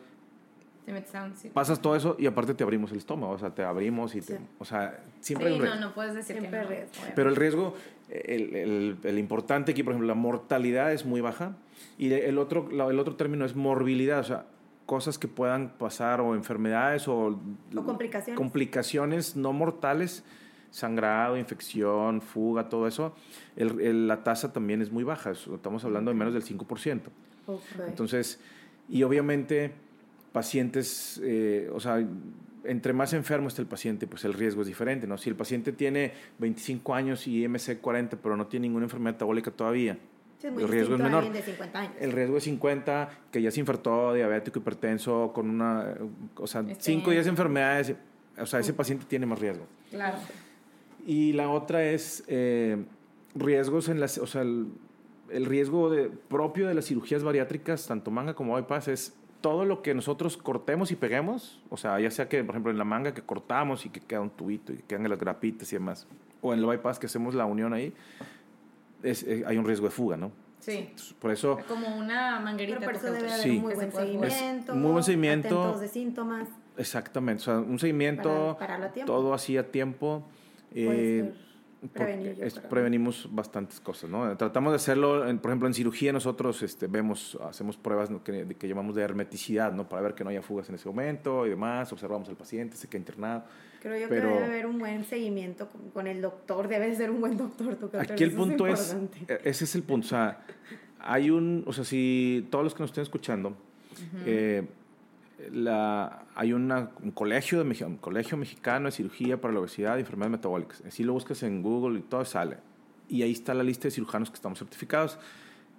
Te metes a un- pasas todo eso y aparte te abrimos el estómago. O sea, te abrimos y te... Sí. O sea, siempre hay Sí, un no, riesgo. no puedes decir Siempre que no. riesgo. Pero el riesgo, el, el- el importante aquí, por ejemplo, la mortalidad es muy baja y el otro, el otro término es morbilidad, o sea, cosas que puedan pasar o enfermedades o, O complicaciones. complicaciones no mortales, sangrado, infección, fuga, todo eso, el- el- la tasa también es muy baja, es- estamos hablando de menos del 5%. Ok. Entonces, y obviamente pacientes, eh, o sea, entre más enfermo esté el paciente, pues el riesgo es diferente, ¿no? Si el paciente tiene 25 años y IMC 40, pero no tiene ninguna enfermedad metabólica todavía, Sí, el riesgo es menor. alguien de 50 años. el riesgo es 50, que ya se infartó, diabético, hipertenso, con una, o sea, Este- 5 o 10 enfermedades, o sea, ese paciente tiene más riesgo. Claro. Y la otra es eh, riesgos en las, o sea, el, el riesgo de, propio de las cirugías bariátricas, tanto manga como bypass, es todo lo que nosotros cortemos y peguemos, o sea, ya sea que, por ejemplo, en la manga que cortamos y que queda un tubito y que quedan las grapitas y demás, o en el bypass que hacemos la unión ahí, es, eh, hay un riesgo de fuga, ¿no? Sí. Entonces, Por eso, Como una manguerita. Pero por eso debe haber Sí. un muy buen seguimiento. muy buen seguimiento. De síntomas. exactamente, o sea, un seguimiento, Para- pararlo a tiempo. todo así a tiempo. Eh, prevenir, es- prevenimos bastantes cosas, ¿no? Tratamos de hacerlo, en- por ejemplo, en cirugía nosotros este, vemos, hacemos pruebas que, que llamamos de hermeticidad, ¿no? Para ver que no haya fugas en ese momento y demás, observamos al paciente, se queda internado. Creo yo Pero- que debe haber un buen seguimiento con, con el doctor. Debe ser un buen doctor. tu Aquí el punto es, importante. eh, ese es el punto, o sea, hay un, o sea, si todos los que nos estén escuchando, eh, la, hay un, colegio de, un colegio mexicano de cirugía para la obesidad y enfermedades metabólicas. Así lo buscas en Google y todo sale. Y ahí está la lista de cirujanos que estamos certificados.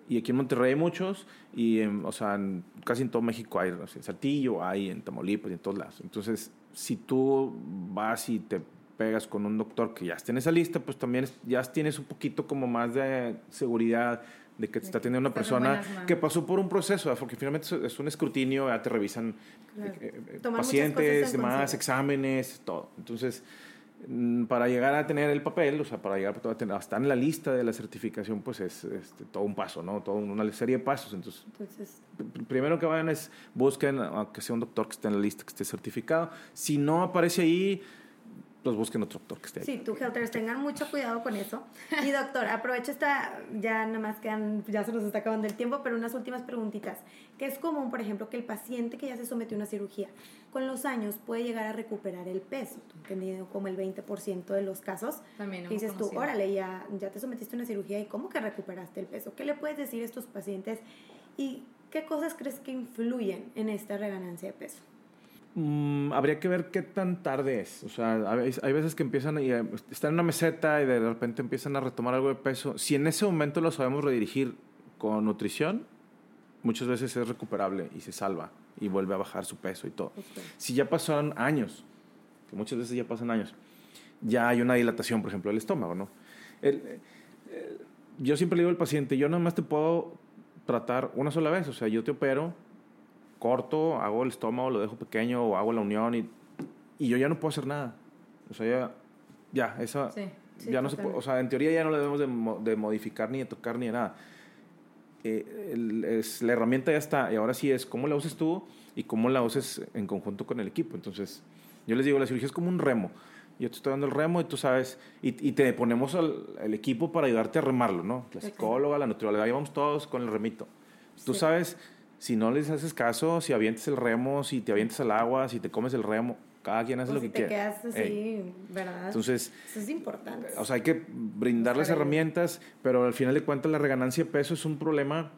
Y aquí en Monterrey hay muchos, y en- o sea, en- casi en todo México hay, o sea, en Saltillo, hay en Tamaulipas y en todos lados. Entonces, si tú vas y te pegas con un doctor que ya esté en esa lista, pues también ya tienes un poquito como más de seguridad de que te está teniendo una persona que pasó por un proceso, porque finalmente es- un escrutinio, ya te revisan Claro. eh, eh, Tomar muchas pacientes, demás, exámenes, todo. Entonces, mm, para llegar a tener el papel, o sea, para llegar a tener, hasta en la lista de la certificación, pues es este, todo un paso, ¿no? Toda una serie de pasos. Entonces, Entonces, pr- primero que vayan es busquen a que sea un doctor que esté en la lista, que esté certificado. Si no aparece ahí, pues busquen otro doctor que esté ahí. Sí, tú, Helters, tengan mucho cuidado con eso. Y doctor, aprovecho esta, ya nada más quedan, ya se nos está acabando el tiempo, pero unas últimas preguntitas. Que es común, por ejemplo, que el paciente que ya se sometió a una cirugía, con los años puede llegar a recuperar el peso, entendido como el 20% de los casos. También hemos dices tú, órale, ya, ya te sometiste a una cirugía y cómo que recuperaste el peso. ¿Qué le puedes decir a estos pacientes y qué cosas crees que influyen en esta reganancia de peso? Mm, habría que ver qué tan tarde es. O sea, hay veces que empiezan y eh, están en una meseta y de repente empiezan a retomar algo de peso. Si en ese momento lo sabemos redirigir con nutrición, muchas veces es recuperable y se salva y vuelve a bajar su peso y todo. Si ya pasaron años, que muchas veces ya pasan años, ya hay una dilatación, por ejemplo, del estómago, ¿no? El- el- yo siempre le digo al paciente, yo nada más te puedo tratar una sola vez, o sea, yo te opero, corto, hago el estómago, lo dejo pequeño o hago la unión y, y yo ya no puedo hacer nada. O sea, ya, ya, esa, Sí. Sí, ya no se puede, o sea, en teoría ya no le debemos de, de modificar ni de tocar ni de nada. Eh, el- es, la herramienta ya está y ahora sí es cómo la uses tú y cómo la uses en conjunto con el equipo. Entonces, yo les digo, la cirugía es como un remo. Yo te estoy dando el remo y tú sabes, y, y te ponemos al, el equipo para ayudarte a remarlo, ¿no? La psicóloga, la nutrióloga, ahí vamos todos con el remito. Tú Sí. sabes, si no les haces caso, si avientes el remo, si te avientes al agua, si te comes el remo, cada quien hace lo si que te quiere. quedas así, Ey. ¿verdad? Entonces, Eso es importante. o sea, hay que brindarles herramientas, pero al final de cuentas la reganancia de peso es un problema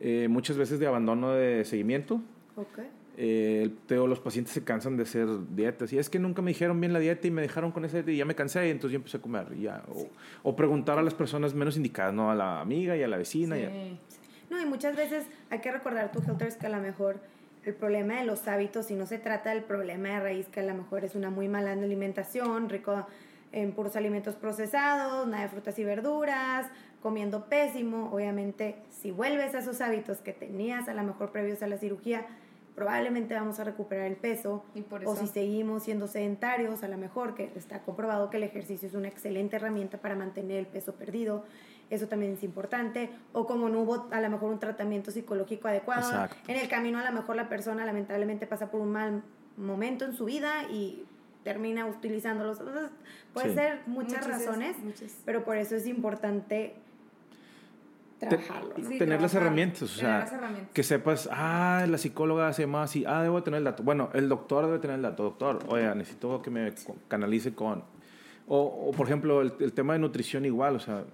eh, muchas veces de abandono de seguimiento. Ok. Eh, te digo, los pacientes se cansan de hacer dietas y es que nunca me dijeron bien la dieta y me dejaron con esa dieta y ya me cansé y entonces yo empecé a comer. y ya. O, o preguntar a las personas menos indicadas, ¿no? A la amiga y a la vecina. y a- Sí. No, y muchas veces hay que recordar tu Helters que a lo mejor el problema de los hábitos, si no se trata del problema de raíz, que a lo mejor es una muy mala alimentación, rico en puros alimentos procesados, nada de frutas y verduras, comiendo pésimo, obviamente si vuelves a esos hábitos que tenías a lo mejor previos a la cirugía, probablemente vamos a recuperar el peso. Y por O eso- si seguimos siendo sedentarios, a lo mejor que está comprobado que el ejercicio es una excelente herramienta para mantener el peso perdido. Eso también es importante. O como no hubo a lo mejor un tratamiento psicológico adecuado. Exacto. En el camino a lo mejor la persona lamentablemente pasa por un mal momento en su vida y termina utilizándolos. Entonces, puede Sí. ser muchas, Muchas es- razones, muchas. pero por eso es importante Te- trabajarlo. ¿no? Sí, tener las herramientas, o sea, las herramientas. que sepas, ah, la psicóloga se llama así, ah, debo tener el dato. Bueno, el doctor debe tener el dato, doctor, oye, necesito que me canalice con... O, o, por ejemplo, el, el tema de nutrición igual, o sea,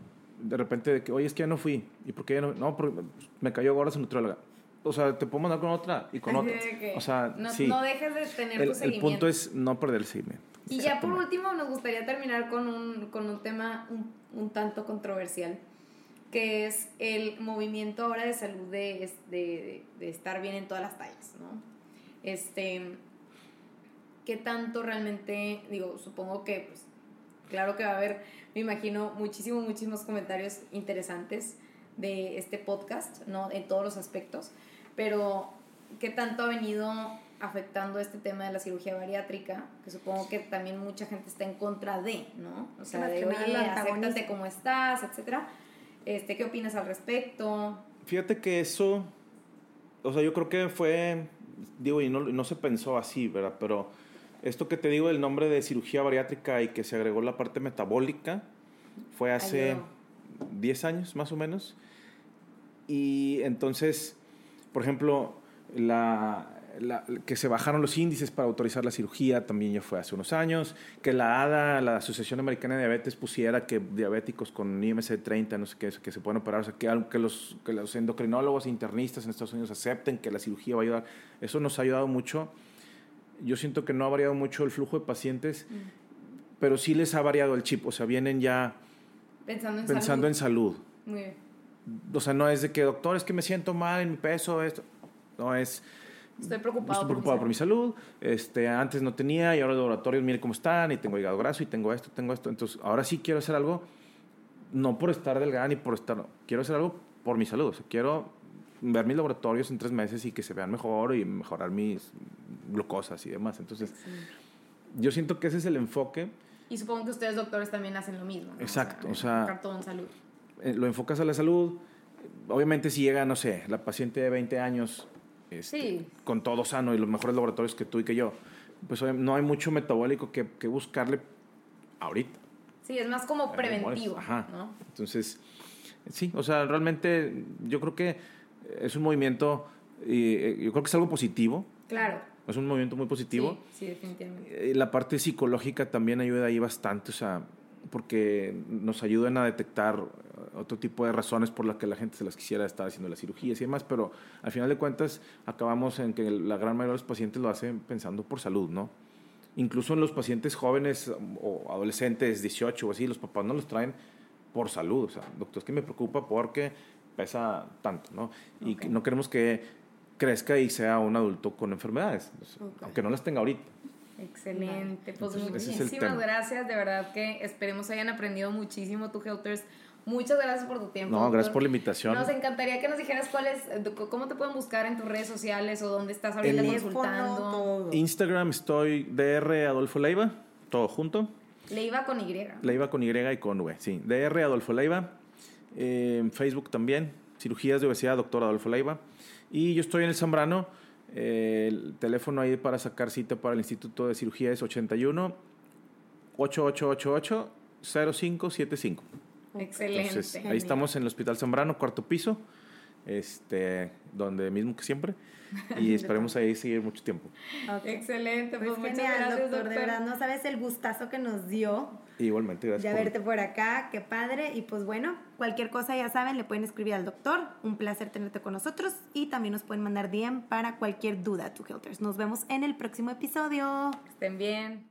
de repente, de que, oye, es que ya no fui, ¿y por qué ya no? No, porque me cayó gorda su nutrióloga. O sea, te puedo mandar con otra y con otra. O sea, no, sí. no dejes de tener el, tu el seguimiento. punto es no perder el seguimiento. Y ya por último nos gustaría terminar con un, con un tema un, un tanto controversial, que es el movimiento ahora de salud de, de- de estar bien en todas las tallas, ¿no? Este, ¿qué tanto realmente, digo, supongo que, pues, claro que va a haber, me imagino, muchísimos, muchísimos comentarios interesantes de este podcast, ¿no? En todos los aspectos, pero ¿qué tanto ha venido afectando este tema de la cirugía bariátrica? Que supongo que también mucha gente está en contra de, ¿no? O sea, de, oye, acéptate como estás, etcétera. Este, ¿Qué opinas al respecto? Fíjate que eso, o sea, yo creo que fue, digo, y no, no se pensó así, ¿verdad? Pero esto que te digo del nombre de cirugía bariátrica y que se agregó la parte metabólica, fue hace Ayudó. 10 años más o menos. Y entonces, por ejemplo, la, la- que se bajaron los índices para autorizar la cirugía también ya fue hace unos años. Que la ADA, la Asociación Americana de Diabetes, pusiera que diabéticos con IMC 30, no sé qué, que se pueden operar. O sea, que, que los, que los endocrinólogos e internistas en Estados Unidos acepten que la cirugía va a ayudar. Eso nos ha ayudado mucho. Yo siento que no ha variado mucho el flujo de pacientes, pero sí les ha variado el chip. O sea, vienen ya Pensando en pensando en salud. salud Muy bien. o sea, no es de que, doctor, es que me siento mal en mi peso, esto. No, es, Estoy preocupado, estoy preocupado por mi salud. Este, antes no tenía y ahora los laboratorios, mire cómo están, y tengo hígado graso, y tengo esto, tengo esto. Entonces, ahora sí quiero hacer algo, no por estar delgada ni por estar, quiero hacer algo por mi salud. O sea, quiero ver mis laboratorios en tres meses y que se vean mejor y mejorar mis glucosas y demás. Entonces, yo siento que ese es el enfoque. Y supongo que ustedes, doctores, también hacen lo mismo. ¿no? Exacto, o sea- todo en salud. eh, lo enfocas a la salud. Obviamente si llega, no sé, la paciente de 20 años este, Sí. con todo sano y los mejores laboratorios que tú y que yo, pues no hay mucho metabólico que, que buscarle ahorita. Sí, es más como preventivo. Ajá. ¿no? Entonces, sí, o sea, realmente yo creo que es un movimiento, y eh, yo creo que es algo positivo. Claro. Es un movimiento muy positivo. Sí, sí definitivamente. Eh, la parte psicológica también ayuda ahí bastante, o sea, porque nos ayudan a detectar otro tipo de razones por las que la gente se las quisiera estar haciendo las cirugías y demás, pero al final de cuentas acabamos en que la gran mayoría de los pacientes lo hacen pensando por salud, ¿no? Incluso en los pacientes jóvenes o adolescentes, 18 o así, los papás no los traen por salud, o sea, doctor, es que me preocupa porque pesa tanto, ¿no? Y no queremos que crezca y sea un adulto con enfermedades, aunque no las tenga ahorita. Excelente, pues muchísimas gracias, de verdad que esperemos hayan aprendido muchísimo tu Helters. Muchas gracias por tu tiempo. No, gracias por la invitación. Nos encantaría que nos dijeras cuáles, cómo te pueden buscar en tus redes sociales o dónde estás ahorita consultando. Instagram estoy DR Adolfo Leiva, todo junto. Leiva con Y. Leiva con Y y con V, sí. DR Adolfo Leiva. En Facebook también, cirugías de obesidad, doctor Adolfo Leiva. Y yo estoy en el Zambrano. el teléfono ahí para sacar cita para el Instituto de Cirugía es 81 8888 0575. Excelente. ahí estamos en el Hospital Zambrano, cuarto piso, este, donde mismo que siempre. Y esperemos ahí seguir mucho tiempo. Excelente, pues, pues genial, doctor, De verdad, no sabes el gustazo que nos dio. Igualmente, gracias. De verte por acá, qué padre. Y pues bueno, cualquier cosa ya saben, le pueden escribir al doctor. Un placer tenerte con nosotros. Y también nos pueden mandar DM para cualquier duda, tu Helters. Nos vemos en el próximo episodio. Estén bien.